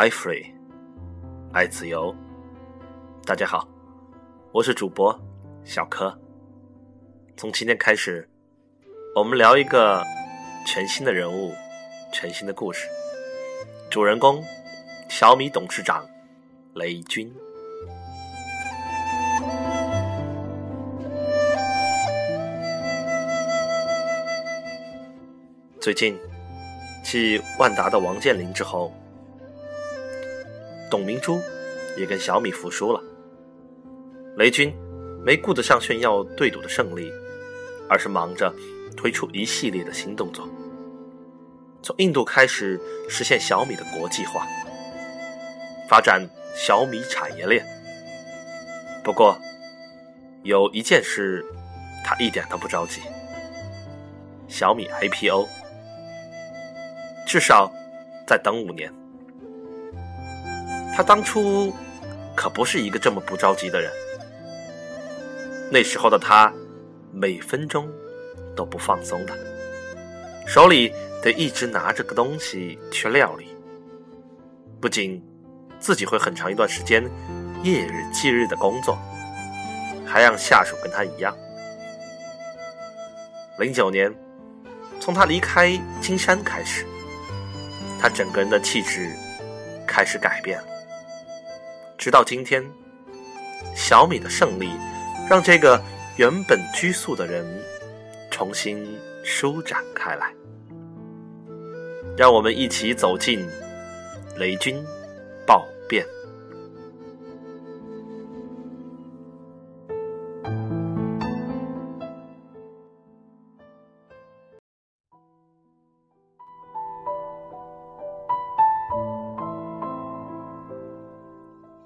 ，i free，爱自由。大家好，我是主播小柯。从今天开始，我们聊一个全新的人物，全新的故事。主人公小米董事长雷军。最近，继万达的王健林之后，董明珠也跟小米服输了。雷军没顾得上炫耀对赌的胜利，而是忙着推出一系列的新动作，从印度开始实现小米的国际化，发展小米产业链。不过，有一件事他一点都不着急：小米 IPO。至少再等五年。他当初可不是一个这么不着急的人。那时候的他，每分钟都不放松的，手里得一直拿着个东西去料理。不仅自己会很长一段时间夜日继日的工作，还让下属跟他一样。零九年，从他离开金山开始。他整个人的气质开始改变了，直到今天，小米的胜利让这个原本拘束的人重新舒展开来。让我们一起走进雷军暴变。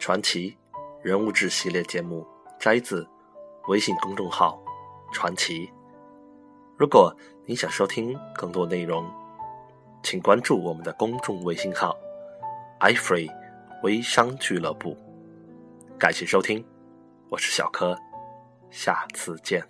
传奇人物志系列节目摘自微信公众号“传奇”。如果你想收听更多内容，请关注我们的公众微信号 “iFree 微商俱乐部”。感谢收听，我是小柯，下次见。